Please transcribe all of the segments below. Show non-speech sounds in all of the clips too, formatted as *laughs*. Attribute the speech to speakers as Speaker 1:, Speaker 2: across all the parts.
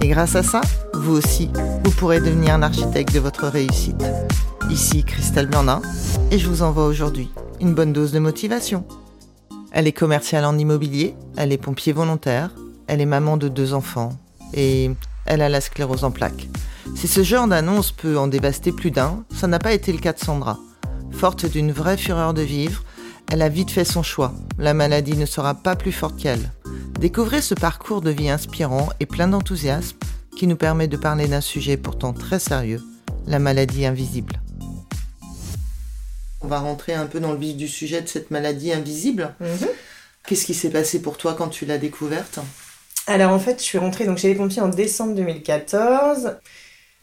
Speaker 1: Et grâce à ça, vous aussi, vous pourrez devenir un architecte de votre réussite. Ici Christelle Blandin et je vous envoie aujourd'hui une bonne dose de motivation. Elle est commerciale en immobilier, elle est pompier volontaire, elle est maman de deux enfants et elle a la sclérose en plaques. Si ce genre d'annonce peut en dévaster plus d'un, ça n'a pas été le cas de Sandra. Forte d'une vraie fureur de vivre, elle a vite fait son choix. La maladie ne sera pas plus forte qu'elle. Découvrez ce parcours de vie inspirant et plein d'enthousiasme qui nous permet de parler d'un sujet pourtant très sérieux, la maladie invisible. On va rentrer un peu dans le vif du sujet de cette maladie invisible.
Speaker 2: Mhm.
Speaker 1: Qu'est-ce qui s'est passé pour toi quand tu l'as découverte?
Speaker 2: Alors en fait, je suis rentrée donc chez les pompiers en décembre 2014.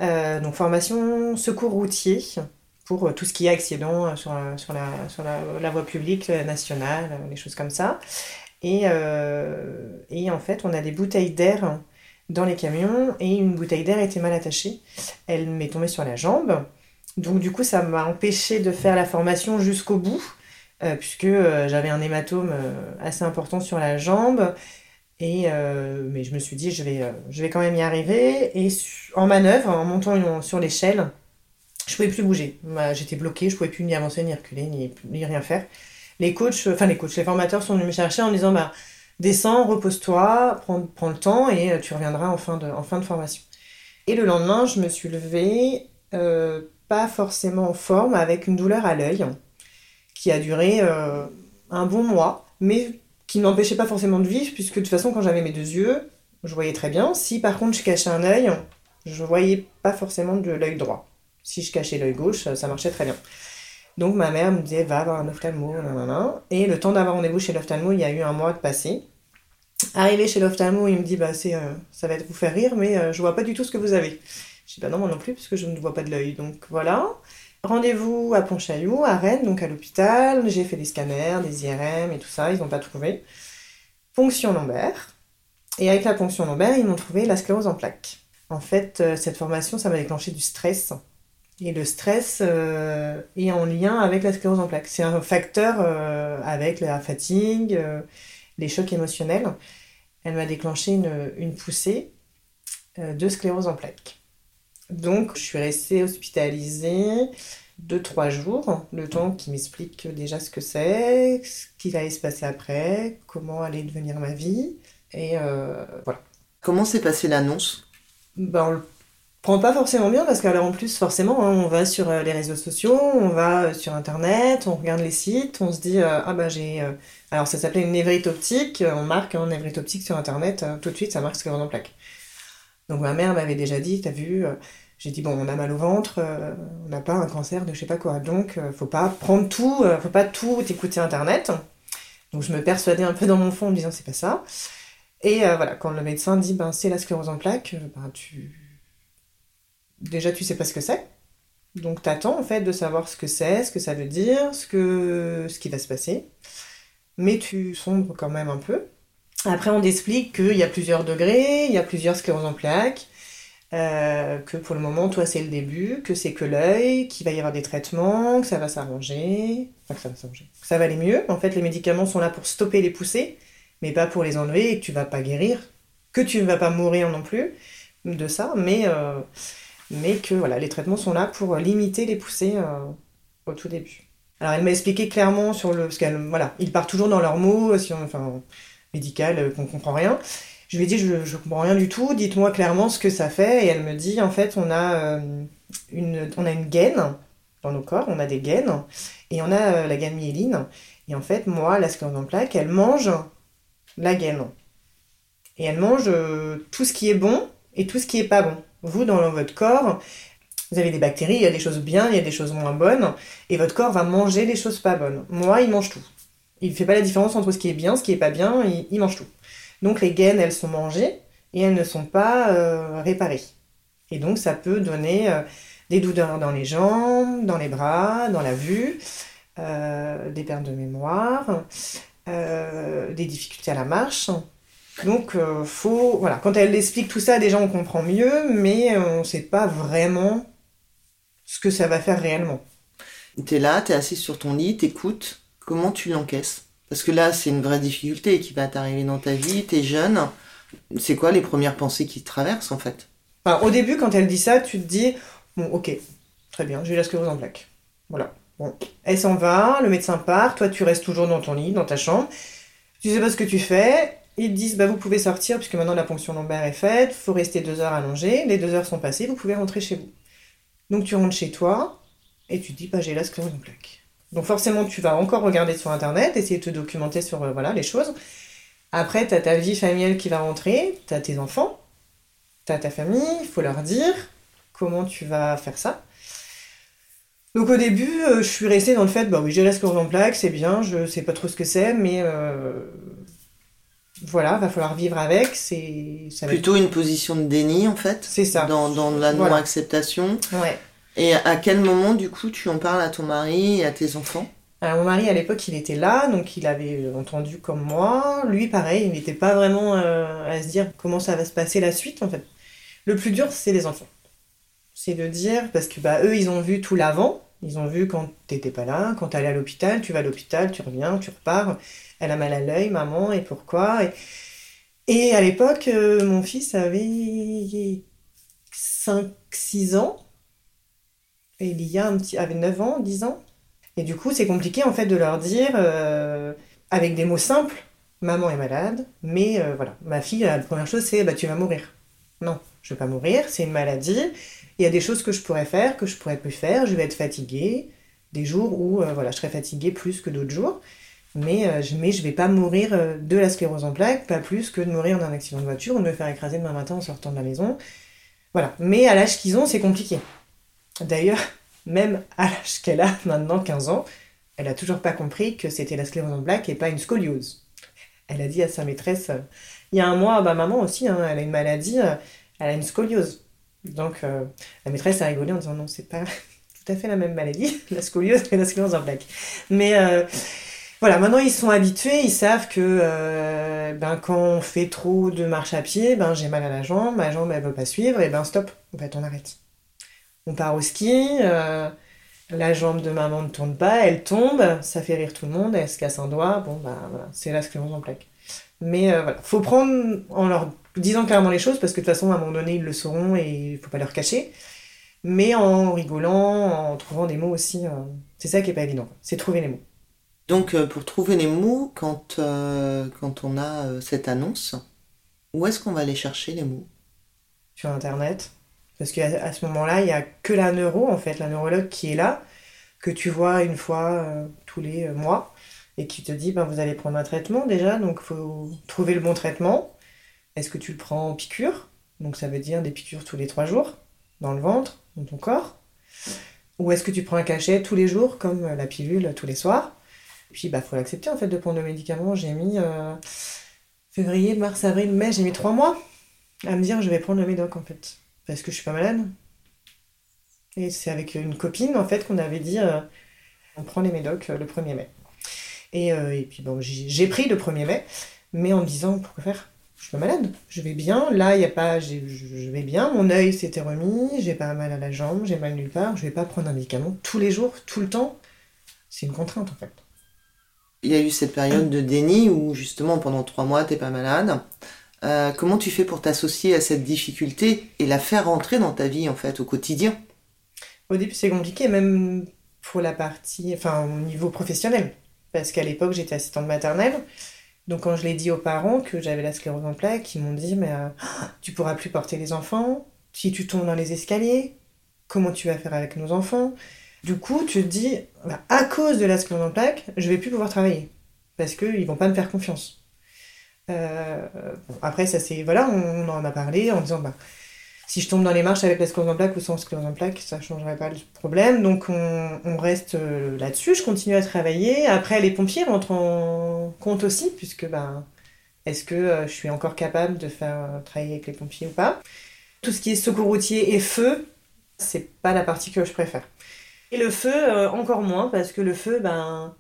Speaker 2: Euh, donc formation secours routier pour euh, tout ce qui est accident euh, sur, la- sur, la, sur la, la voie publique nationale, des choses comme ça. Et, euh, et en fait, on a des bouteilles d'air dans les camions et une bouteille d'air était mal attachée. Elle m'est tombée sur la jambe. Donc du coup, ça m'a empêché de faire la formation jusqu'au bout, euh, puisque euh, j'avais un hématome assez important sur la jambe. Et mais je me suis dit, je vais, quand même y arriver. Et en manœuvre, en montant sur l'échelle, je pouvais plus bouger. Bah, J'étais bloquée, je pouvais plus ni avancer, ni reculer, ni rien faire. Les coachs, enfin les coachs, les formateurs sont venus me chercher en me disant, bah, descends, repose-toi, prends, prends le temps et euh, tu reviendras en fin de, en fin de formation. Et le lendemain, je me suis levée, euh, pas forcément en forme, avec une douleur à l'œil, qui a duré euh, un bon mois, mais qui ne m'empêchait pas forcément de vivre, puisque de toute façon, quand j'avais mes deux yeux, je voyais très bien. Si par contre je cachais un œil, je voyais pas forcément de l'œil droit. Si je cachais l'œil gauche, ça marchait très bien. Donc ma mère me disait, va voir un ophtalmo, nanana. Et le temps d'avoir rendez-vous chez l'ophtalmo, il y a eu un mois de passé. Arrivé chez l'ophtalmo, il me dit, bah c'est, euh, ça va vous faire rire, mais euh, je vois pas du tout ce que vous avez. Je dis, bah non, moi non plus, parce que je ne vois pas de l'œil. Donc voilà. Rendez-vous à Pontchaillou, à Rennes, donc à l'hôpital. J'ai fait des scanners, des IRM et tout ça, ils n'ont pas trouvé. Ponction lombaire. Et avec la ponction lombaire, ils m'ont trouvé la sclérose en plaques. En fait, euh, cette formation, ça m'a déclenché du stress. Et le stress euh, est en lien avec la sclérose en plaques. C'est un facteur euh, avec la fatigue, euh, les chocs émotionnels. Elle m'a déclenché une, une poussée de sclérose en plaques. Donc, je suis restée hospitalisée deux, trois jours, le temps qu'il m'explique déjà ce que c'est, ce qu'il allait se passer après, comment allait devenir ma vie. Et voilà.
Speaker 1: Comment s'est passée l'annonce?
Speaker 2: Ben, prend pas forcément bien parce qu'alors en plus, forcément, hein, on va sur euh, les réseaux sociaux, on va euh, sur Internet, on regarde les sites, on se dit euh, Ah bah j'ai. Alors ça s'appelait une névrite optique, on marque un névrite optique sur Internet, tout de suite ça marque sclérose en plaques. Donc ma mère m'avait déjà dit T'as vu J'ai dit Bon, on a mal au ventre, on n'a pas un cancer de je sais pas quoi, donc faut pas prendre tout, faut pas tout écouter Internet. Donc je me persuadais un peu dans mon fond en me disant C'est pas ça. Et voilà, quand le médecin dit ben, c'est la sclérose en plaques, ben, tu... déjà tu sais pas ce que c'est. Donc t'attends en fait de savoir ce que c'est, ce que ça veut dire, ce, que... ce qui va se passer. Mais tu sombres quand même un peu. Après on t'explique qu'il y a plusieurs degrés, il y a plusieurs scléroses en plaques, euh, que pour le moment toi c'est le début, que c'est que l'œil, qu'il va y avoir des traitements, que ça va s'arranger, enfin que ça va s'arranger, ça va aller mieux. En fait les médicaments sont là pour stopper les poussées mais pas pour les enlever et que tu vas pas guérir, que tu ne vas pas mourir non plus de ça, mais, euh, mais que voilà, les traitements sont là pour limiter les poussées euh, au tout début. Alors elle m'a expliqué clairement sur le. Parce qu'elle, voilà, ils partent toujours dans leurs mots, si on, enfin, médical, euh, qu'on comprend rien. Je lui ai dit, je, je comprends rien du tout, dites-moi clairement ce que ça fait. Et elle me dit, en fait, on a, euh, une, on a une gaine dans nos corps, on a des gaines, et on a euh, la gaine myéline. Et en fait, moi, la sclérose en plaques, elle mange la gaine. Et elle mange euh, tout ce qui est bon et tout ce qui est pas bon. Vous, dans votre corps, vous avez des bactéries, il y a des choses bien, il y a des choses moins bonnes, et votre corps va manger les choses pas bonnes. Moi, il mange tout. Il ne fait pas la différence entre ce qui est bien, ce qui est pas bien, il, mange tout. Donc les gaines, elles sont mangées et elles ne sont pas euh, réparées. Et donc ça peut donner des douleurs dans les jambes, dans les bras, dans la vue, des pertes de mémoire, des difficultés à la marche. Donc, faut, voilà, quand elle explique tout ça, déjà on comprend mieux, mais on ne sait pas vraiment ce que ça va faire réellement.
Speaker 1: Tu es là, tu es assis sur ton lit, t'écoutes, comment tu l'encaisses? Parce que là, c'est une vraie difficulté qui va t'arriver dans ta vie, tu es jeune. C'est quoi les premières pensées qui te traversent en fait?
Speaker 2: Au début, quand elle dit ça, tu te dis Bon, ok, très bien, j'ai la sclérose en plaques. Voilà. Bon, elle s'en va, le médecin part, toi tu restes toujours dans ton lit, dans ta chambre. Tu sais pas ce que tu fais. Ils disent bah vous pouvez sortir puisque maintenant la ponction lombaire est faite, faut rester deux heures allongé, les deux heures sont passées, vous pouvez rentrer chez vous. Donc tu rentres chez toi et tu te dis bah j'ai la sclérose en plaques. Donc forcément, tu vas encore regarder sur Internet, essayer de te documenter sur euh, voilà, les choses. Après, tu as ta vie familiale qui va rentrer, tu as tes enfants, tu as ta famille, il faut leur dire comment tu vas faire ça. Donc au début, euh, je suis restée dans le fait, bah oui, j'ai la sclérose en plaques, c'est bien, je sais pas trop ce que c'est, mais euh, voilà, va falloir vivre avec. C'est
Speaker 1: plutôt une position de déni en fait.
Speaker 2: C'est ça.
Speaker 1: Dans, dans la non-acceptation.
Speaker 2: Ouais.
Speaker 1: Et à quel moment, du coup, tu en parles à ton mari et à tes enfants?
Speaker 2: Alors, mon mari, à l'époque, il était là, donc il avait entendu comme moi. Lui, pareil, il n'était pas vraiment euh, à se dire comment ça va se passer la suite, en fait. Le plus dur, c'est les enfants. C'est de dire, parce que bah, eux, ils ont vu tout l'avant. Ils ont vu quand t'étais pas là, quand t'allais à l'hôpital, tu vas à l'hôpital, tu reviens, tu repars. Elle a mal à l'œil, maman, et pourquoi et... à l'époque, euh, mon fils avait 5-6 ans et a un petit, avait 9 ans, 10 ans. Et du coup, c'est compliqué en fait de leur dire, euh, avec des mots simples, maman est malade, mais euh, voilà, ma fille, la première chose, c'est bah, tu vas mourir. Non, je vais pas mourir, c'est une maladie. Il y a des choses que je pourrais faire, que je pourrais plus faire, je vais être fatiguée, des jours où voilà, je serai fatiguée plus que d'autres jours. Mais, je, mais je vais pas mourir de la sclérose en plaques, pas plus que de mourir d'un accident de voiture ou de me faire écraser demain matin en sortant de la maison. Voilà. Mais à l'âge qu'ils ont, c'est compliqué. D'ailleurs, *laughs* même à l'âge qu'elle a, maintenant 15 ans, elle a toujours pas compris que c'était la sclérose en plaques et pas une scoliose. Elle a dit à sa maîtresse, euh, il y a un mois, bah maman aussi, hein, elle a une maladie, euh, elle a une scoliose. Donc euh, la maîtresse a rigolé en disant non, c'est pas *laughs* tout à fait la même maladie, *laughs* la scoliose et la sclérose en plaques. Mais voilà, maintenant ils sont habitués, ils savent que ben, quand on fait trop de marche à pied, ben, j'ai mal à la jambe, ma jambe elle veut pas suivre, et ben stop, en fait on arrête on part au ski, euh, la jambe de maman ne tourne pas, elle tombe, ça fait rire tout le monde, elle se casse un doigt, bon bah voilà, c'est la sclérose en plaques. Mais euh, voilà, faut prendre en leur disant clairement les choses parce que de toute façon à un moment donné ils le sauront et il faut pas leur cacher. Mais en rigolant, en trouvant des mots aussi, euh, c'est ça qui est pas évident, c'est trouver les mots.
Speaker 1: Donc pour trouver les mots, quand, quand on a cette annonce, où est-ce qu'on va aller chercher les mots?
Speaker 2: Sur Internet. Parce qu'à ce moment-là, il n'y a que la neuro, en fait, la neurologue qui est là, que tu vois une fois euh, tous les euh, mois, et qui te dit, ben, vous allez prendre un traitement déjà, donc il faut trouver le bon traitement. Est-ce que tu le prends en piqûre? Donc ça veut dire des piqûres tous les trois jours, dans le ventre, dans ton corps. Ou est-ce que tu prends un cachet tous les jours, comme euh, la pilule tous les soirs? Puis, il bah, faut l'accepter, en fait, de prendre le médicament. J'ai mis février, mars, avril, mai, j'ai mis trois mois à me dire, je vais prendre le médoc, en fait parce que je suis pas malade. Et c'est avec une copine, en fait, qu'on avait dit euh, on prend les médocs euh, le 1er mai. Et, euh, et puis bon, j'ai pris le 1er mai, mais en me disant pourquoi faire? Je suis pas malade, je vais bien. Là, il y a pas, je vais bien. Mon œil s'était remis, j'ai pas mal à la jambe, j'ai mal nulle part. Je vais pas prendre un médicament tous les jours, tout le temps. C'est une contrainte en fait.
Speaker 1: Il y a eu cette période de déni où justement pendant trois mois t'es pas malade. Euh, comment tu fais pour t'associer à cette difficulté et la faire rentrer dans ta vie en fait au quotidien?
Speaker 2: Au début c'est compliqué même pour la partie, enfin au niveau professionnel, parce qu'à l'époque j'étais assistante maternelle. Donc quand je l'ai dit aux parents que j'avais la sclérose en plaques, ils m'ont dit mais euh, tu pourras plus porter les enfants si tu tombes dans les escaliers. Comment tu vas faire avec nos enfants? Du coup tu te dis bah, à cause de la sclérose en plaques, je vais plus pouvoir travailler parce qu'ils vont pas me faire confiance. Euh, après, ça c'est. Voilà, on, en a parlé en disant bah, si je tombe dans les marches avec la sclérose en plaques ou sans sclérose en plaques, ça changerait pas le problème. Donc on, reste euh, là-dessus. Je continue à travailler. Après, les pompiers rentrent en compte aussi, puisque bah, est-ce que euh, je suis encore capable de faire travailler avec les pompiers ou pas? Tout ce qui est secours routier et feu, c'est pas la partie que je préfère. Et le feu, euh, encore moins, parce que le feu, ben,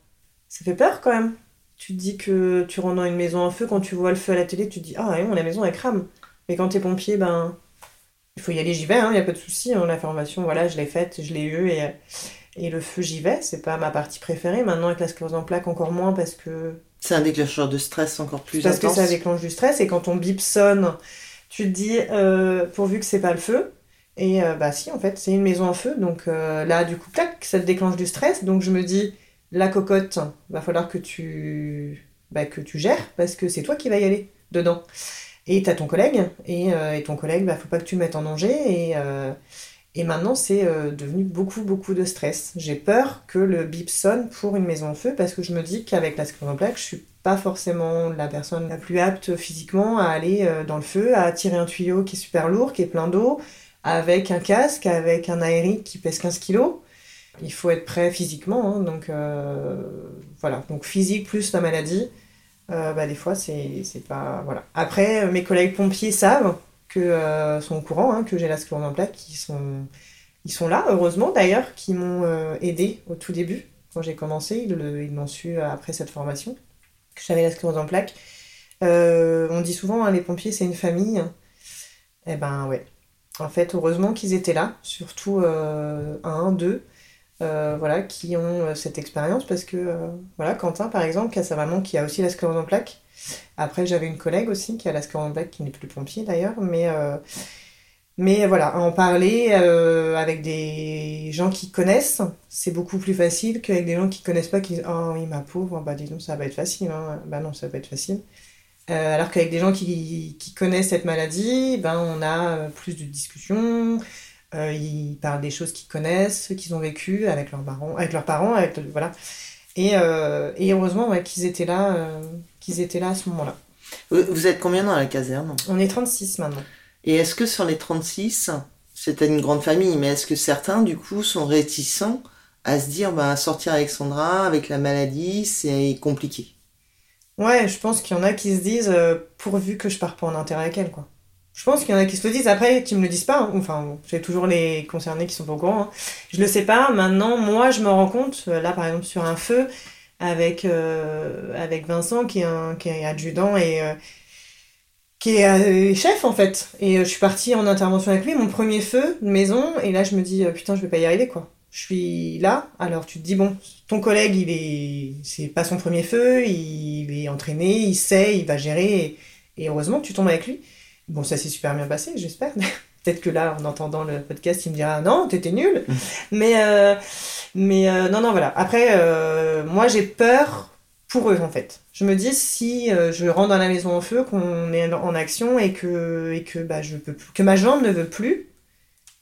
Speaker 2: ça fait peur quand même. Tu te dis que tu rentres dans une maison en feu, quand tu vois le feu à la télé, tu te dis Ah, ouais, la maison elle crame. Mais quand t'es pompier, ben, il faut y aller, j'y vais, il hein, n'y a pas de souci. Hein, la formation, voilà, je l'ai faite, je l'ai eue et, et le feu, j'y vais. C'est pas ma partie préférée. Maintenant, avec la sclérose en plaques, encore moins parce que.
Speaker 1: C'est un déclencheur de stress encore plus
Speaker 2: parce que ça déclenche du stress et quand ton bip sonne, tu te dis euh, pourvu que c'est pas le feu. Et euh, bah si, en fait, c'est une maison en feu. Donc euh, là, du coup, clac, ça te déclenche du stress. Donc je me dis, la cocotte, va falloir que tu, bah, que tu gères parce que c'est toi qui vas y aller dedans. Et t'as ton collègue, et, et, ton collègue, bah, faut pas que tu mettes en danger. Et, et maintenant, c'est euh, devenu beaucoup, beaucoup de stress. J'ai peur que le bip sonne pour une maison en feu parce que je me dis qu'avec la plaque, je suis pas forcément la personne la plus apte physiquement à aller euh, dans le feu, à tirer un tuyau qui est super lourd, qui est plein d'eau, avec un casque, avec un aérique qui pèse 15 kilos. Il faut être prêt physiquement, hein, donc euh, voilà. Donc physique plus la maladie, bah, des fois c'est pas. Après, mes collègues pompiers savent que euh, sont au courant hein, que j'ai la sclérose en plaques, qui sont, ils sont là, heureusement d'ailleurs, qui m'ont euh, aidé au tout début, quand j'ai commencé, ils, m'ont su après cette formation, que j'avais la sclérose en plaques. Euh, on dit souvent, hein, les pompiers, c'est une famille. Eh ben ouais. En fait, heureusement qu'ils étaient là, surtout un, deux, voilà, qui ont cette expérience, parce que, voilà, Quentin, par exemple, qui a sa maman qui a aussi la sclérose en plaques, après, j'avais une collègue aussi qui a la bac, qui n'est plus pompier d'ailleurs, mais, euh, mais voilà, en parler euh, avec des gens qui connaissent, c'est beaucoup plus facile qu'avec des gens qui connaissent pas, qui disent Oh oui, ma pauvre, bah dis donc, ça va être facile. Hein. Bah non, ça va être facile. Euh, alors qu'avec des gens qui, qui, connaissent cette maladie, ben, on a plus de discussions, ils parlent des choses qu'ils connaissent, qu'ils ont vécues avec leurs parents, avec leurs parents, avec, voilà. Et, et heureusement qu'ils étaient là qu'ils étaient là à ce moment-là.
Speaker 1: Vous êtes combien dans la caserne?
Speaker 2: On est 36 maintenant.
Speaker 1: Et est-ce que sur les 36, c'était une grande famille, mais est-ce que certains, du coup, sont réticents à se dire, bah, sortir Alexandra avec la maladie, c'est compliqué?
Speaker 2: Ouais, je pense qu'il y en a qui se disent, euh, pourvu que je pars pas en intérêt avec elle, quoi. Je pense qu'il y en a qui se le disent, après, qui me le disent pas. Hein. Enfin, j'ai toujours les concernés qui sont pas au courant. Hein. Je le sais pas. Maintenant, moi, je me rends compte, euh, là, par exemple, sur un feu, avec, euh, avec Vincent, qui est, un, adjudant et qui est chef en fait. Et je suis partie en intervention avec lui, mon premier feu de maison, et là je me dis putain, je vais pas y arriver quoi. Je suis là, alors tu te dis bon, ton collègue il est, c'est pas son premier feu, il est entraîné, il sait, il va gérer, et, heureusement que tu tombes avec lui. Bon, ça s'est super bien passé, j'espère. *laughs* Peut-être que là, en entendant le podcast, il me dira non, t'étais nul. *laughs* mais mais euh, non, non, voilà. Après, euh, moi, j'ai peur pour eux, en fait. Je me dis, si euh, je rentre dans la maison en feu, qu'on est en action et que, et que, bah, je peux que ma jambe ne veut plus,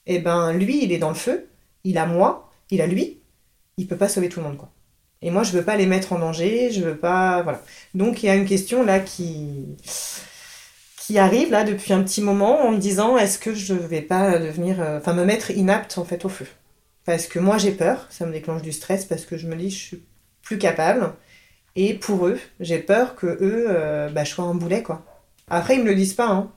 Speaker 2: et eh ben, lui, il est dans le feu, il a moi, il a lui, il peut pas sauver tout le monde, quoi. Et moi, je veux pas les mettre en danger, je veux pas, voilà. Donc, il y a une question là qui qui arrive là depuis un petit moment en me disant est-ce que je vais pas devenir enfin me mettre inapte en fait au feu? Parce que moi j'ai peur, ça me déclenche du stress parce que je me dis je suis plus capable. Et pour eux, j'ai peur que eux, euh, bah, je sois un boulet quoi. Après ils me le disent pas, hein.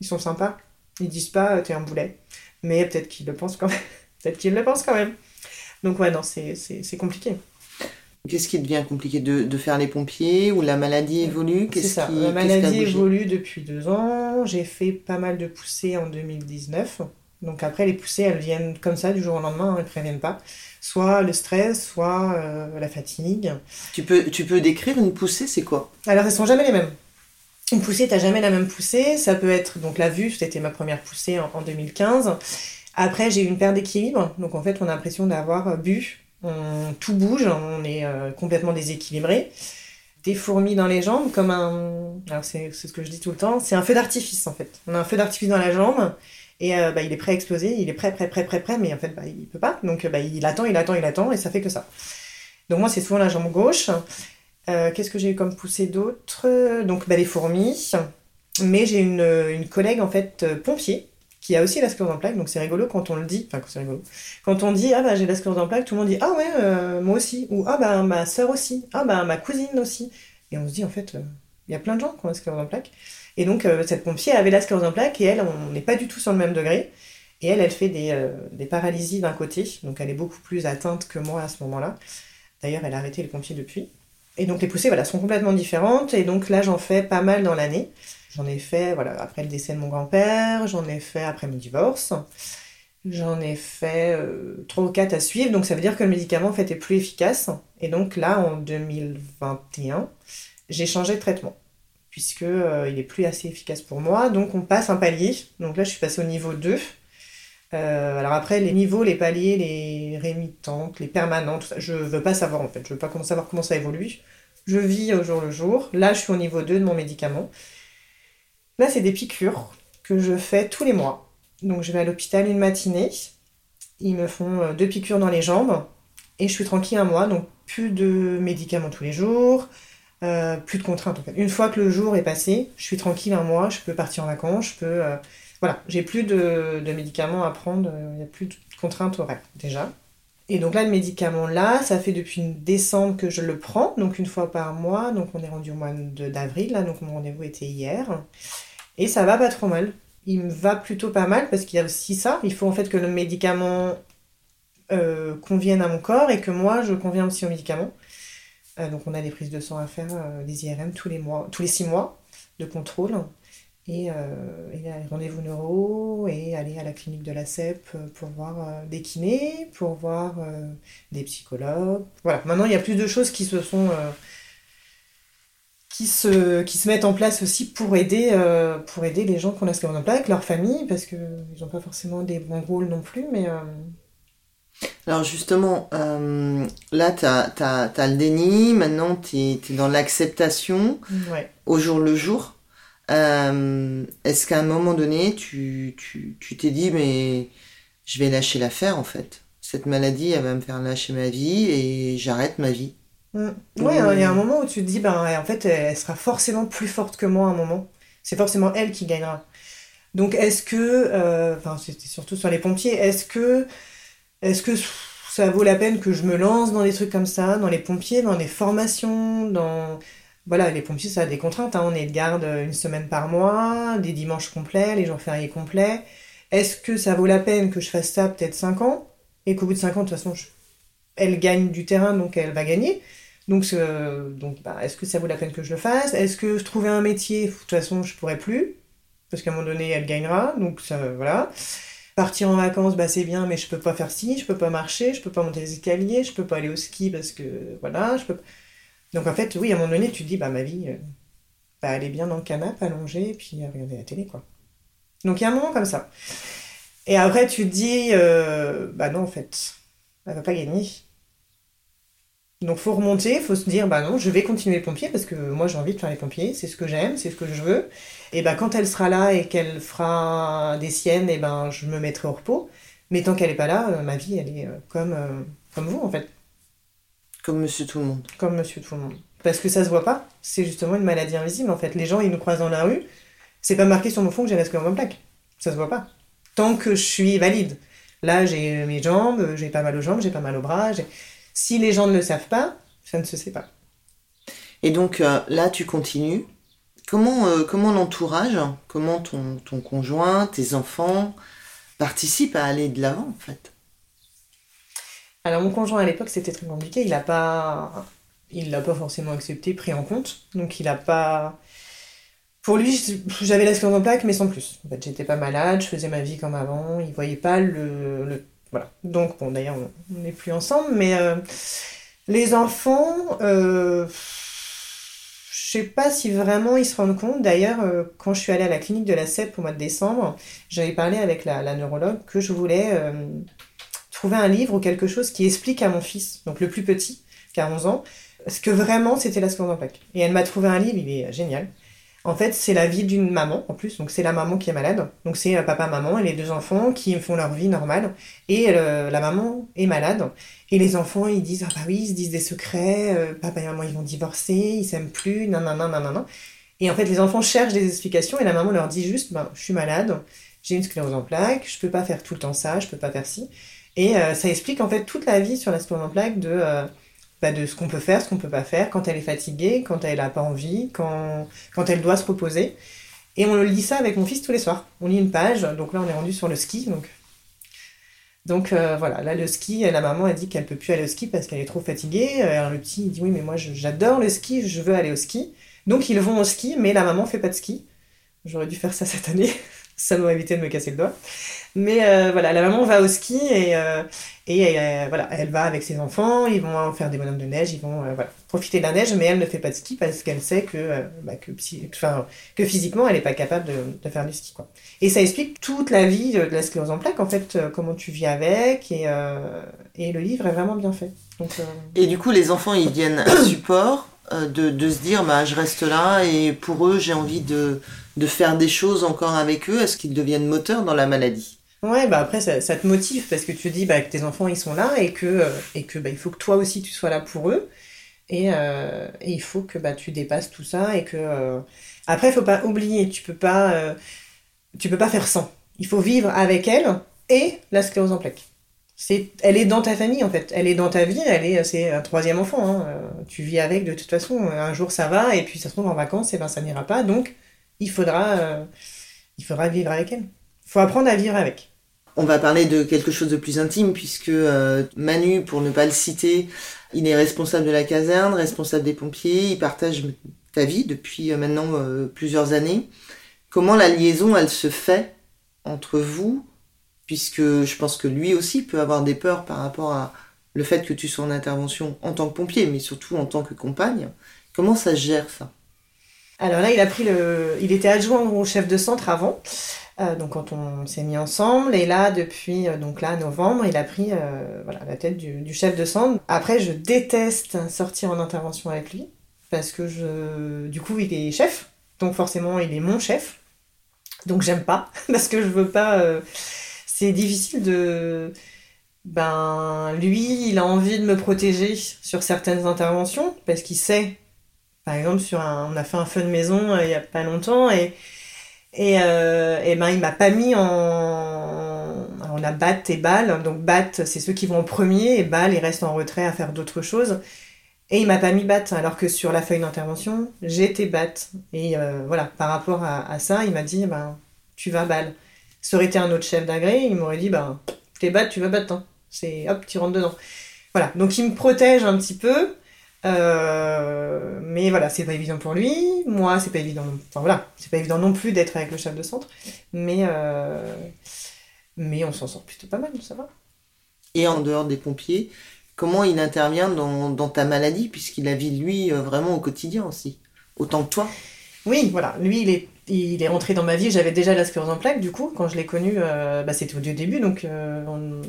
Speaker 2: Ils sont sympas. Ils disent pas t'es un boulet. Mais peut-être qu'ils le pensent quand même. Peut-être qu'ils le pensent quand même. Donc ouais non, c'est compliqué.
Speaker 1: Qu'est-ce qui devient compliqué de, de, faire les pompiers ou la maladie évolue?
Speaker 2: C'est ça, la maladie évolue depuis deux ans. J'ai fait pas mal de poussées en 2019. Donc après, les poussées, elles viennent comme ça du jour au lendemain, hein, elles ne préviennent pas. Soit le stress, soit euh, la fatigue.
Speaker 1: Tu peux, tu peux décrire une poussée, c'est quoi?
Speaker 2: Alors, elles sont jamais les mêmes. Une poussée, tu n'as jamais la même poussée. Ça peut être, donc la vue, c'était ma première poussée en, 2015. Après, j'ai eu une perte d'équilibre. Donc en fait, on a l'impression d'avoir bu. On, tout bouge, on est euh, complètement déséquilibré. Des fourmis dans les jambes, comme un. Alors c'est ce que je dis tout le temps, c'est un feu d'artifice en fait. On a un feu d'artifice dans la jambe et euh, bah, il est prêt à exploser, il est prêt, prêt, prêt, prêt, prêt, mais en fait, bah, il peut pas. Donc, bah, il attend, il attend, il attend, et ça fait que ça. Donc, moi, c'est souvent la jambe gauche. Euh, qu'est-ce que j'ai eu comme poussée d'autre? Donc, bah, les fourmis. Mais j'ai une, collègue, en fait, euh, pompier, qui a aussi la sclérose en plaques. Donc, c'est rigolo quand on le dit. Enfin, c'est rigolo. Quand on dit, ah, bah, j'ai la sclérose en plaques, tout le monde dit, ah, ouais, moi aussi. Ou, ah, bah, ma soeur aussi. Ah, bah, ma cousine aussi. Et on se dit, en fait, il y a plein de gens qui ont la sclérose en plaques. Et donc, cette pompier avait la sclérose en plaques et elle, on n'est pas du tout sur le même degré. Et elle, elle fait des, des paralysies d'un côté, donc elle est beaucoup plus atteinte que moi à ce moment-là. D'ailleurs, elle a arrêté les pompiers depuis. Et donc les poussées voilà, sont complètement différentes. Et donc là, j'en fais pas mal dans l'année. J'en ai fait voilà, après le décès de mon grand-père, j'en ai fait après mon divorce. J'en ai fait euh, trois ou quatre à suivre, donc ça veut dire que le médicament en fait est plus efficace. Et donc là, en 2021, j'ai changé de traitement, puisque euh, il est plus assez efficace pour moi. Donc on passe un palier. Donc là, je suis passée au niveau 2. Euh, alors après, les niveaux, les paliers, les rémitantes, les permanents, tout ça, je veux pas savoir en fait. Je veux pas savoir comment ça évolue. Je vis au jour le jour. Là, je suis au niveau 2 de mon médicament. Là, c'est des piqûres que je fais tous les mois. Donc, je vais à l'hôpital une matinée. Ils me font euh, deux piqûres dans les jambes. Et je suis tranquille un mois. Donc, plus de médicaments tous les jours. Euh, plus de contraintes. Une fois que le jour est passé, je suis tranquille un mois. Je peux partir en vacances. Je peux voilà, j'ai plus de, médicaments à prendre, il euh, n'y a plus de contraintes horaires déjà. Et donc là, le médicament là, ça fait depuis décembre que je le prends, donc une fois par mois. Donc on est rendu au mois d'avril, là, donc mon rendez-vous était hier. Et ça va pas trop mal. Il me va plutôt pas mal parce qu'il y a aussi ça. Il faut en fait que le médicament euh, convienne à mon corps et que moi je conviens aussi au médicament. Euh, donc on a des prises de sang à faire, des IRM tous les mois, tous les six mois de contrôle et, euh, et rendez-vous neuro et aller à la clinique de la CEP pour voir euh, des kinés, pour voir euh, des psychologues. Voilà, maintenant il y a plus de choses qui se sont euh, qui se, qui se mettent en place aussi pour aider, pour aider les gens qu'on a ce en avec leur famille, parce qu'ils n'ont pas forcément des bons rôles non plus, mais...
Speaker 1: Alors justement, là, tu as, le déni, maintenant tu es, dans l'acceptation
Speaker 2: ouais.
Speaker 1: au jour le jour. Euh, est-ce qu'à un moment donné, tu t'es dit, mais je vais lâcher l'affaire en fait? Cette maladie, elle va me faire lâcher ma vie et j'arrête ma vie.
Speaker 2: Mm. Oui, il y a un moment où tu te dis, ben, en fait, elle sera forcément plus forte que moi à un moment. C'est forcément elle qui gagnera. Donc, est-ce que, euh, enfin, c'était surtout sur les pompiers, est-ce que, est-ce que ça vaut la peine que je me lance dans des trucs comme ça, dans les pompiers, dans des formations, dans voilà, les pompiers, ça a des contraintes. Hein. On est de garde une semaine par mois, des dimanches complets, les jours fériés complets. Est-ce que ça vaut la peine que je fasse ça peut-être 5 ans? Et qu'au bout de 5 ans, de toute façon, elle gagne du terrain, donc elle va gagner donc, donc bah, est-ce que ça vaut la peine que je le fasse? Est-ce que je trouvais un métier? De toute façon, je pourrais plus, parce qu'à un moment donné, elle gagnera. Donc, ça, voilà. Partir en vacances, bah, c'est bien, mais je peux pas faire ci, je peux pas marcher, je peux pas monter les escaliers, je peux pas aller au ski parce que, voilà, je peux donc en fait, oui, à un moment donné, tu te dis, bah ma vie, euh, bah, elle est bien dans le canapé, allongée, puis regarder la télé, quoi. Donc il y a un moment comme ça. Et après, tu te dis, euh, bah non, en fait, elle va pas gagner. Donc faut remonter, faut se dire, bah non, je vais continuer les pompiers parce que moi j'ai envie de faire les pompiers, c'est ce que j'aime, c'est ce que je veux. Et bah quand elle sera là et qu'elle fera des siennes, et ben je me mettrai au repos. Mais tant qu'elle est pas là, euh, ma vie, elle est comme, comme vous en fait.
Speaker 1: Comme monsieur tout le monde.
Speaker 2: Comme monsieur tout le monde. Parce que ça se voit pas. C'est justement une maladie invisible en fait. Les gens, ils nous croisent dans la rue. C'est pas marqué sur mon fond que j'ai la sclérose en plaque. Ça se voit pas. Tant que je suis valide. Là, j'ai mes jambes, j'ai pas mal aux jambes, j'ai pas mal aux bras. Si les gens ne le savent pas, ça ne se sait pas.
Speaker 1: Et donc euh, là, tu continues. Comment, euh, comment l'entourage, comment ton, ton conjoint, tes enfants participent à aller de l'avant en fait?
Speaker 2: Alors mon conjoint à l'époque c'était très compliqué, il a pas il l'a pas forcément accepté, pris en compte. Donc il a pas pour lui, j'avais la sclérose en plaques, mais sans plus. En fait, j'étais pas malade, je faisais ma vie comme avant, il voyait pas le, voilà. Donc bon, d'ailleurs, on n'est plus ensemble, mais euh, les enfants, euh, je sais pas si vraiment ils se rendent compte. D'ailleurs, euh, quand je suis allée à la clinique de la CEP au mois de décembre, j'avais parlé avec la, neurologue que je voulais trouver un livre ou quelque chose qui explique à mon fils, donc le plus petit, qui a 11 ans, ce que vraiment c'était la en plaques. Et elle m'a trouvé un livre, il est génial. En fait, c'est la vie d'une maman, en plus. Donc, c'est la maman qui est malade. Donc, c'est papa, maman et les deux enfants qui font leur vie normale. Et euh, la maman est malade. Et les enfants, ils disent, ah bah oui, ils se disent des secrets. Euh, papa et maman, ils vont divorcer. Ils s'aiment plus. Nanana, nanana. Et en fait, les enfants cherchent des explications. Et la maman leur dit juste, ben, je suis malade. J'ai une sclérose en plaques. Je peux pas faire tout le temps ça. Je peux pas faire ci. Et euh, ça explique en fait toute la vie sur la en plaques de, euh, bah, de ce qu'on peut faire, ce qu'on peut pas faire, quand elle est fatiguée, quand elle a pas envie, quand, quand elle doit se reposer. Et on lit ça avec mon fils tous les soirs. On lit une page, donc là on est rendu sur le ski, donc donc euh, voilà, là le ski, la maman a dit qu'elle peut plus aller au ski parce qu'elle est trop fatiguée. Alors le petit dit oui mais moi j'adore le ski, je veux aller au ski. Donc ils vont au ski, mais la maman fait pas de ski. J'aurais dû faire ça cette année, *laughs* ça m'aurait évité de me casser le doigt. Mais euh, voilà, la maman va au ski et, euh, et euh, voilà, elle va avec ses enfants, ils vont faire des bonhommes de neige, ils vont voilà, profiter de la neige, mais elle ne fait pas de ski parce qu'elle sait que, bah, que, enfin, que physiquement elle n'est pas capable de, de, faire du ski. Quoi. Et ça explique toute la vie de, la sclérose en plaques, en fait, comment tu vis avec, et, et le livre est vraiment bien fait. Donc,
Speaker 1: et du coup, les enfants, ils viennent à *coughs* support de, de se dire, bah, je reste là, et pour eux, j'ai envie de, de faire des choses encore avec eux, est-ce qu'ils deviennent moteurs dans la maladie?
Speaker 2: Ouais, bah après, ça, te motive parce que tu dis bah, que tes enfants, ils sont là et que, euh, et que bah, il faut que toi aussi, tu sois là pour eux. Et, euh, il faut que bah, tu dépasses tout ça et que... Euh... Après, il faut pas oublier, tu peux pas, tu peux pas faire sans. Il faut vivre avec elle et la sclérose en plaques. C'est, elle est dans ta famille en fait, elle est dans ta vie, elle est, c'est un troisième enfant. Hein. Tu vis avec de toute façon. Un jour ça va et puis ça se trouve en vacances et ben ça n'ira pas. Donc il faudra, il faudra vivre avec elle. Faut apprendre à vivre avec.
Speaker 1: On va parler de quelque chose de plus intime puisque euh, Manu, pour ne pas le citer, il est responsable de la caserne, responsable des pompiers, il partage ta vie depuis euh, maintenant euh, plusieurs années. Comment la liaison, elle se fait entre vous Puisque je pense que lui aussi peut avoir des peurs par rapport à le fait que tu sois en intervention en tant que pompier, mais surtout en tant que compagne. Comment ça se gère ça?
Speaker 2: Alors là, il a pris le, il était adjoint au chef de centre avant. Euh, donc quand on s'est mis ensemble, et là depuis euh, donc là novembre, il a pris euh, voilà la tête du, chef de centre. Après, je déteste sortir en intervention avec lui parce que je, du coup, il est chef, donc forcément, il est mon chef. Donc j'aime pas *laughs* parce que je veux pas. C'est difficile de. Ben lui, il a envie de me protéger sur certaines interventions parce qu'il sait. Par exemple, sur un, on a fait un feu de maison il y a pas longtemps et et, euh, et ben il m'a pas mis en. Alors, on a bat et balle. Donc bat, c'est ceux qui vont en premier et balle, ils restent en retrait à faire d'autres choses. Et il m'a pas mis bat, alors que sur la feuille d'intervention, j'étais bat. Et euh, voilà, par rapport à, ça, il m'a dit, ben, tu vas balle. Ça aurait été un autre chef d'agré, il m'aurait dit, ben, t'es bat, tu vas battre. Hein. C'est hop, tu rentres dedans. Voilà, donc il me protège un petit peu. Euh, mais voilà, c'est pas évident pour lui. Moi, c'est pas évident. Enfin voilà, c'est pas évident non plus d'être avec le chef de centre. Mais, euh, mais on s'en sort plutôt pas mal, ça va.
Speaker 1: Et en dehors des pompiers, comment il intervient dans, dans ta maladie, puisqu'il la vit lui euh, vraiment au quotidien aussi, autant que toi?
Speaker 2: Oui, voilà. Lui, il est, il est rentré dans ma vie. J'avais déjà la sclérose en plaques, du coup, quand je l'ai connu, euh, bah, c'était au début. Donc, on...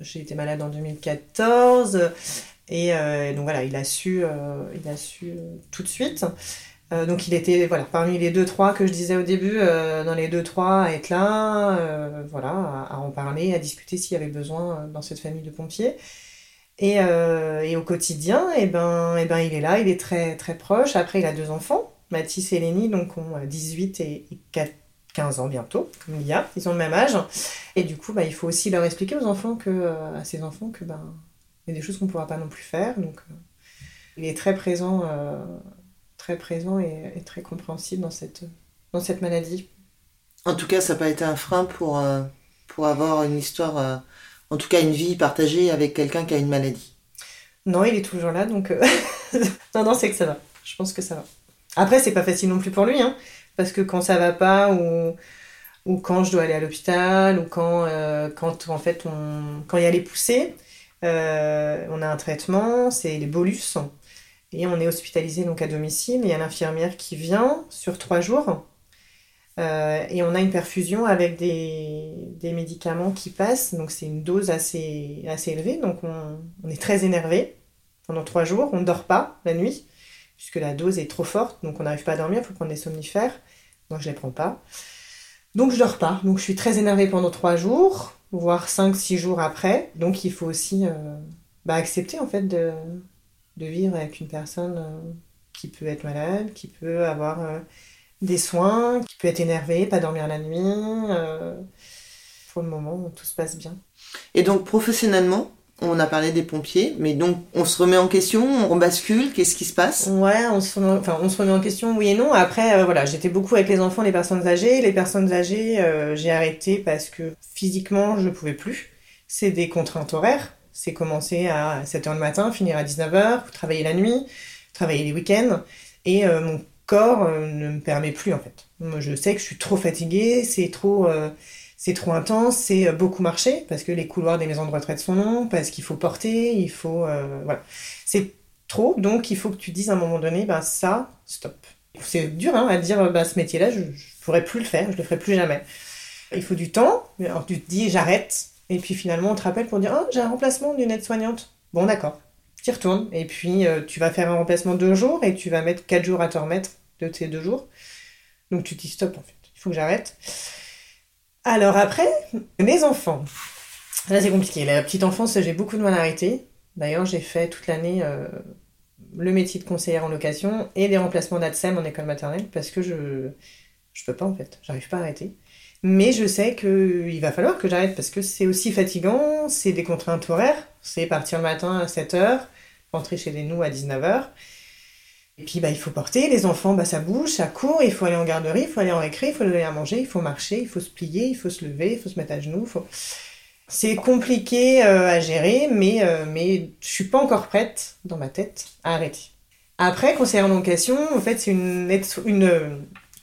Speaker 2: j'ai été malade en 2014. Et euh, donc voilà, il a su, euh, il a su euh, tout de suite. Donc il était voilà parmi les deux trois que je disais au début, dans les deux trois à être là, voilà, à, en parler, à discuter s'il y avait besoin dans cette famille de pompiers. Et, et au quotidien, et eh ben, et ben il est là, il est très très proche. Après il a deux enfants, Mathis et Lénie, donc ont 18 et 4, 15 ans bientôt, comme il y a, ils ont le même âge. Et du coup, bah, il faut aussi leur expliquer aux enfants que, à ces enfants que ben il y a des choses qu'on ne pourra pas non plus faire. Donc, euh, il est très présent, euh, très présent et, et, très compréhensible dans cette, dans cette maladie.
Speaker 1: En tout cas, ça n'a pas été un frein pour, euh, pour avoir une histoire, en tout cas une vie partagée avec quelqu'un qui a une maladie.
Speaker 2: Non, il est toujours là, donc *laughs* non, non, c'est que ça va. Je pense que ça va. Après, c'est pas facile non plus pour lui, hein, parce que quand ça va pas ou ou quand je dois aller à l'hôpital ou quand euh, quand en fait on quand il y a les poussées, euh, on a un traitement, c'est les bolus. Et on est hospitalisé donc à domicile. Il y a l'infirmière qui vient sur trois jours. Euh, et on a une perfusion avec des, des médicaments qui passent. Donc c'est une dose assez, assez élevée. Donc on, on, est très énervé pendant trois jours. On ne dort pas la nuit puisque la dose est trop forte. Donc on n'arrive pas à dormir. Il faut prendre des somnifères. Donc je ne les prends pas. Donc je dors pas. Donc je suis très énervée pendant trois jours voire 5-6 jours après. Donc il faut aussi euh, bah, accepter en fait de, de, vivre avec une personne euh, qui peut être malade, qui peut avoir euh, des soins, qui peut être énervée, pas dormir la nuit. pour le moment, tout se passe bien.
Speaker 1: Et donc professionnellement, On a parlé des pompiers, mais donc on se remet en question, on bascule, qu'est-ce qui se passe?
Speaker 2: Ouais, on se, remet, enfin, on se remet en question, oui et non. Après, euh, voilà, j'étais beaucoup avec les enfants, les personnes âgées. Les personnes âgées, euh, j'ai arrêté parce que physiquement, je pouvais plus. C'est des contraintes horaires. C'est commencer à 7h le matin, finir à 19h, travailler la nuit, travailler les week-ends. Et euh, mon corps ne me permet plus, en fait. Je sais que je suis trop fatiguée, c'est trop c'est trop intense, c'est euh, beaucoup marcher, parce que les couloirs des maisons de retraite sont longs, parce qu'il faut porter, il faut... Euh, voilà. C'est trop, donc il faut que tu dises à un moment donné, ben ça, stop. C'est dur hein, à dire, ben, ce métier-là, je ne pourrais plus le faire, je le ferai plus jamais. Il faut du temps, alors tu te dis, j'arrête, et puis finalement on te rappelle pour dire, oh, j'ai un remplacement d'une aide-soignante. Bon, d'accord, tu y retournes, et puis euh, tu vas faire un remplacement de deux jours, et tu vas mettre quatre jours à te remettre de tes deux jours. Donc tu te dis, stop, en fait, il faut que j'arrête. Alors après, mes enfants. Là, c'est compliqué. La petite enfance, j'ai beaucoup de mal à arrêter. D'ailleurs, j'ai fait toute l'année euh, le métier de conseillère en location et des remplacements d'ADSEM en école maternelle parce que je je peux pas en fait, j'arrive pas à arrêter. Mais je sais qu'il va falloir que j'arrête parce que c'est aussi fatigant, c'est des contraintes horaires, c'est partir le matin à 7h, rentrer chez les nous à 19h. Et puis bah, il faut porter, les enfants, bah, ça bouge, ça court, il faut aller en garderie, il faut aller en récré, il faut aller à manger, il faut marcher, il faut se plier, il faut se lever, il faut se mettre à genoux. Faut... C'est compliqué euh, à gérer, mais, euh, mais je suis pas encore prête, dans ma tête, à arrêter. Après, concernant en location, en fait, c'est une, une euh,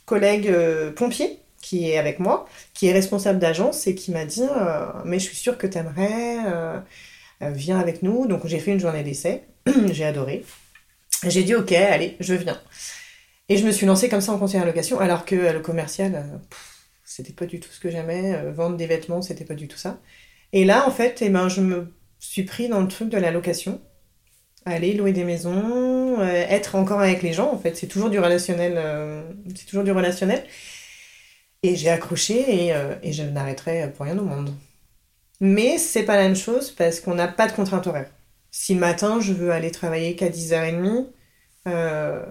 Speaker 2: collègue pompier qui est avec moi, qui est responsable d'agence et qui m'a dit Mais je suis sûre que tu aimerais, viens avec nous. Donc j'ai fait une journée d'essai, *clears throat* j'ai adoré. J'ai dit ok, allez, je viens. Et je me suis lancée comme ça en conseiller en location, alors que le commercial, euh, c'était pas du tout ce que j'aimais. Euh, vendre des vêtements, c'était pas du tout ça. Et là, en fait, eh ben, je me suis pris dans le truc de la location. Aller louer des maisons, euh, être encore avec les gens, en fait, c'est toujours du relationnel. c'est toujours du relationnel. Et j'ai accroché et, et je n'arrêterai pour rien au monde. Mais c'est pas la même chose parce qu'on n'a pas de contrainte horaire. Si le matin, je veux aller travailler qu'à 10h30, euh,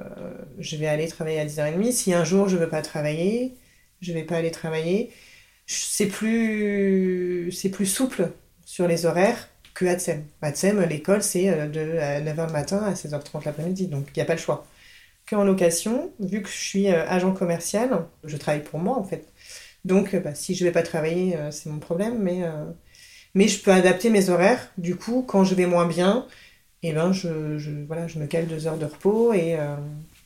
Speaker 2: je vais aller travailler à 10h30. Si un jour, je veux pas travailler, je vais pas aller travailler. C'est plus, c'est plus souple sur les horaires que ATSEM. ATSEM, l'école, c'est euh, de 9h le matin à 16h30 l'après-midi, donc il n'y a pas le choix. Qu'en location, vu que je suis euh, agent commercial, je travaille pour moi en fait. Donc bah, si je vais pas travailler, c'est mon problème, mais mais je peux adapter mes horaires. Du coup, quand je vais moins bien, eh ben, je, je, voilà, je me cale deux heures de repos et, euh,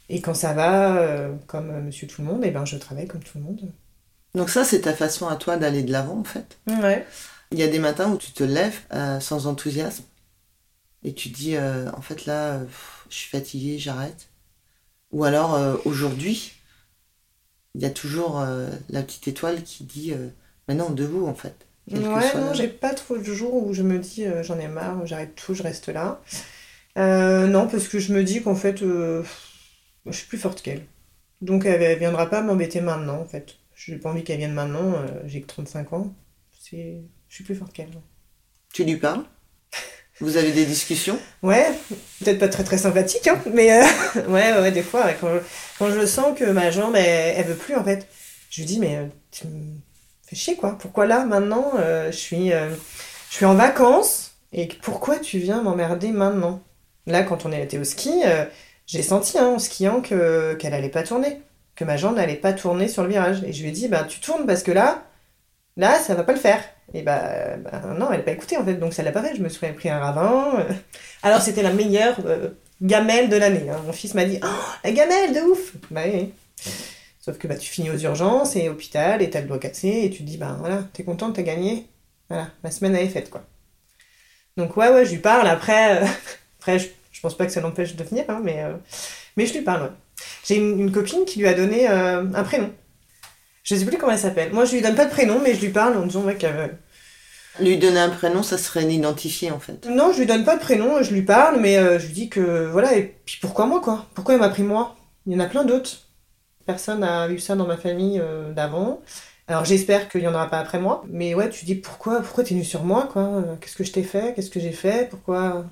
Speaker 2: et quand ça va, euh, comme monsieur tout le monde, eh ben, je travaille comme tout le monde.
Speaker 1: Donc ça, c'est ta façon à toi d'aller de l'avant, en fait.
Speaker 2: Ouais.
Speaker 1: Il y a des matins où tu te lèves euh, sans enthousiasme et tu dis, en fait, là, je suis fatiguée, j'arrête. Ou alors, aujourd'hui, il y a toujours la petite étoile qui dit, maintenant, debout, en fait.
Speaker 2: Ouais, non, j'ai pas trop de jours où je me dis euh, j'en ai marre, j'arrête tout, je reste là. Euh, non, parce que je me dis qu'en fait, euh, je suis plus forte qu'elle. Donc elle, viendra pas m'embêter maintenant, en fait. J'ai pas envie qu'elle vienne maintenant, j'ai que 35 ans. Je suis plus forte qu'elle.
Speaker 1: Tu lui parles? Vous avez des discussions?
Speaker 2: Ouais, peut-être pas très très sympathique, hein, mais *laughs* ouais, ouais, des fois, quand, je, quand, je, sens que ma jambe, elle, elle, veut plus, en fait, je lui dis, mais tu fait chier quoi. Pourquoi là maintenant euh, je suis euh, je suis en vacances et pourquoi tu viens m'emmerder maintenant? Là quand on était au ski, euh, j'ai senti hein, en skiant que qu'elle allait pas tourner, que ma jambe n'allait pas tourner sur le virage et je lui ai dit bah tu tournes parce que là là ça va pas le faire. Et bah, bah non, elle n'a pas écouté en fait, donc ça l'a pas fait. Je me suis pris un ravin. Alors c'était la meilleure gamelle de l'année. Hein. Mon fils m'a dit oh, la gamelle de ouf. Bah oui. Sauf que bah, tu finis aux urgences et hôpital et t'as le doigt cassé et tu te dis, bah voilà, t'es contente, t'as gagné. Voilà, la semaine elle est faite quoi. Donc ouais, ouais, je lui parle. Après, euh, *laughs* après je, pense pas que ça l'empêche de venir, hein, mais, euh, mais je lui parle. J'ai une, copine qui lui a donné euh, un prénom. Je sais plus comment elle s'appelle. Moi, je lui donne pas de prénom, mais je lui parle en disant ouais, qu'elle
Speaker 1: lui donner un prénom, ça serait l'identifier en fait.
Speaker 2: Non, je lui donne pas de prénom, je lui parle, mais je lui dis que voilà, et puis pourquoi moi quoi? Pourquoi elle m'a pris moi? Il y en a plein d'autres. Personne n'a eu ça dans ma famille euh, d'avant. Alors j'espère qu'il n'y en aura pas après moi. Mais ouais, tu dis pourquoi, pourquoi t'es venu sur moi, quoi? Qu'est-ce que je t'ai fait? Qu'est-ce que j'ai fait? Pourquoi?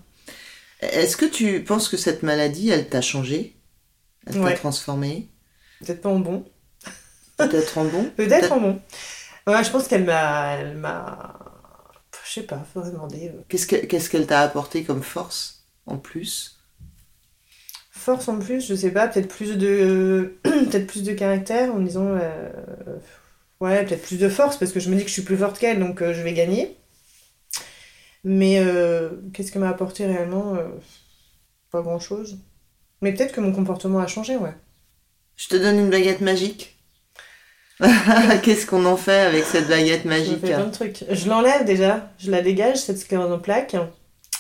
Speaker 1: Est-ce que tu penses que cette maladie, elle t'a changé? Elle t'a transformé?
Speaker 2: Peut-être pas en bon.
Speaker 1: Peut-être en bon? *laughs*
Speaker 2: Peut-être en bon. Ouais, je pense qu'elle m'a, elle m'a, je sais pas, faudrait demander.
Speaker 1: Qu'est-ce que- qu'est-ce qu'elle t'a apporté comme force en plus?
Speaker 2: Force en plus, je sais pas, peut-être plus de *clears throat* peut-être plus de caractère en disant euh, ouais, peut-être plus de force parce que je me dis que je suis plus forte qu'elle donc euh, je vais gagner. Mais euh, qu'est-ce que m'a apporté réellement Pas grand-chose. Mais peut-être que mon comportement a changé, ouais.
Speaker 1: Je te donne une baguette magique. *laughs* Qu'est-ce qu'on en fait avec cette baguette
Speaker 2: Je
Speaker 1: magique
Speaker 2: fais plein de trucs. Je l'enlève déjà, je la dégage, cette sclérose en plaques.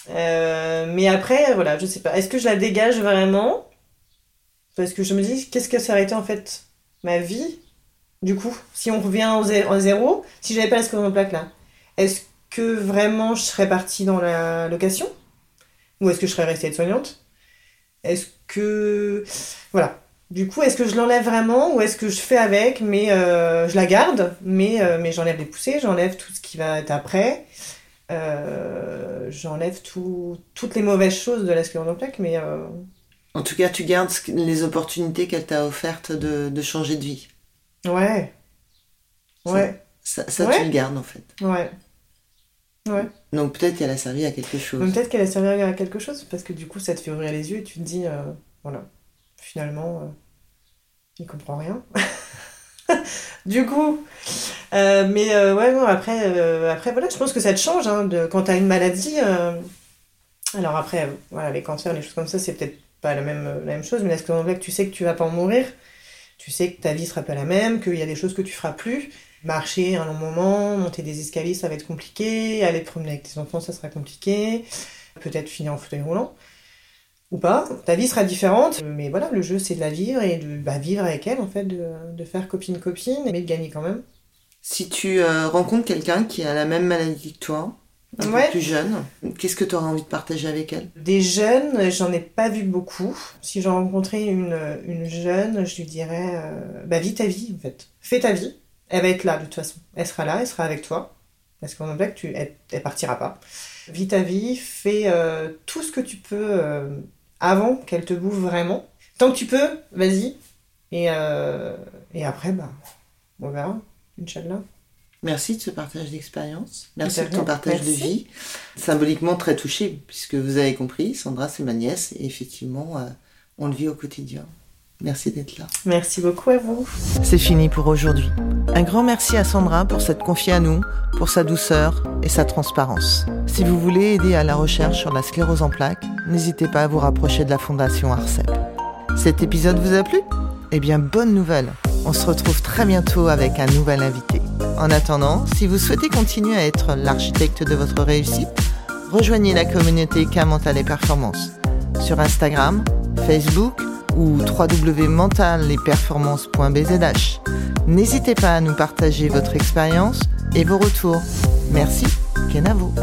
Speaker 2: Euh, mais après, voilà, je sais pas. Est-ce que je la dégage vraiment? Parce que je me dis, qu'est-ce que ça aurait été en fait ma vie? Du coup, si on revient au zéro, si j'avais pas la sclérose en plaques là, est-ce que vraiment je serais partie dans la location? Ou est-ce que je serais restée soignante Est-ce que. Voilà. Du coup, est-ce que je l'enlève vraiment ou est-ce que je fais avec, mais euh, je la garde, mais, euh, mais j'enlève les poussées, j'enlève tout ce qui va être après, euh, j'enlève tout, toutes les mauvaises choses de la plaques, mais euh,
Speaker 1: En tout cas, tu gardes les opportunités qu'elle t'a offertes de, de changer de vie.
Speaker 2: ouais, ouais,
Speaker 1: Ça, ça
Speaker 2: Ouais.
Speaker 1: tu le gardes en fait.
Speaker 2: ouais. Ouais.
Speaker 1: Donc peut-être qu'elle a servi à quelque chose.
Speaker 2: Peut-être qu'elle a servi à quelque chose, parce que du coup, ça te fait ouvrir les yeux et tu te dis, euh, voilà, finalement, euh, il comprend rien. *laughs* *laughs* du coup, euh, mais euh, ouais, non, après, euh, après, voilà, je pense que ça te change, hein, de, quand t'as une maladie. alors après, les cancers, les choses comme ça, c'est peut-être pas la même, la même chose, mais sclérose en plaques, tu sais que tu vas pas en mourir, tu sais que ta vie sera pas la même, qu'il y a des choses que tu feras plus. Marcher un long moment, monter des escaliers, ça va être compliqué. Aller promener avec tes enfants, ça sera compliqué. Peut-être finir en fauteuil roulant. Ou pas. Ta vie sera différente. Mais voilà, le jeu, c'est de la vivre et de bah, vivre avec elle, en fait, de, de faire copine-copine, mais de gagner quand même.
Speaker 1: Si tu euh, rencontres quelqu'un qui a la même maladie que toi, un
Speaker 2: Ouais.
Speaker 1: peu plus jeune, qu'est-ce que tu auras envie de partager avec elle?
Speaker 2: Des jeunes, j'en ai pas vu beaucoup. Si j'en rencontrais une, une jeune, je lui dirais euh, bah, vis ta vie, en fait. Fais ta vie. Elle va être là, de toute façon. Elle sera là, elle sera avec toi. Parce qu'en blague, tu, elle, elle partira pas. Vis ta vie, fais euh, tout ce que tu peux avant qu'elle te bouffe vraiment. Tant que tu peux, vas-y. Et, euh, et après, bah, on verra. Inch'Allah.
Speaker 1: Merci de ce partage d'expérience. Merci
Speaker 2: De
Speaker 1: ton partage de vie. Symboliquement très touché, puisque vous avez compris, Sandra, c'est ma nièce, et effectivement, euh, on le vit au quotidien. Merci d'être là.
Speaker 2: Merci beaucoup à vous.
Speaker 1: C'est fini pour aujourd'hui. Un grand merci à Sandra pour s'être confiée à nous, pour sa douceur et sa transparence. Si vous voulez aider à la recherche sur la sclérose en plaques, n'hésitez pas à vous rapprocher de la Fondation ARCEP. Cet épisode vous a plu? Eh bien, bonne nouvelle On se retrouve très bientôt avec un nouvel invité. En attendant, si vous souhaitez continuer à être l'architecte de votre réussite, rejoignez la communauté K Mental et Performance sur Instagram, Facebook ou www.mentalesperformances.bzh. N'hésitez pas à nous partager votre expérience et vos retours. Merci, Kenavo.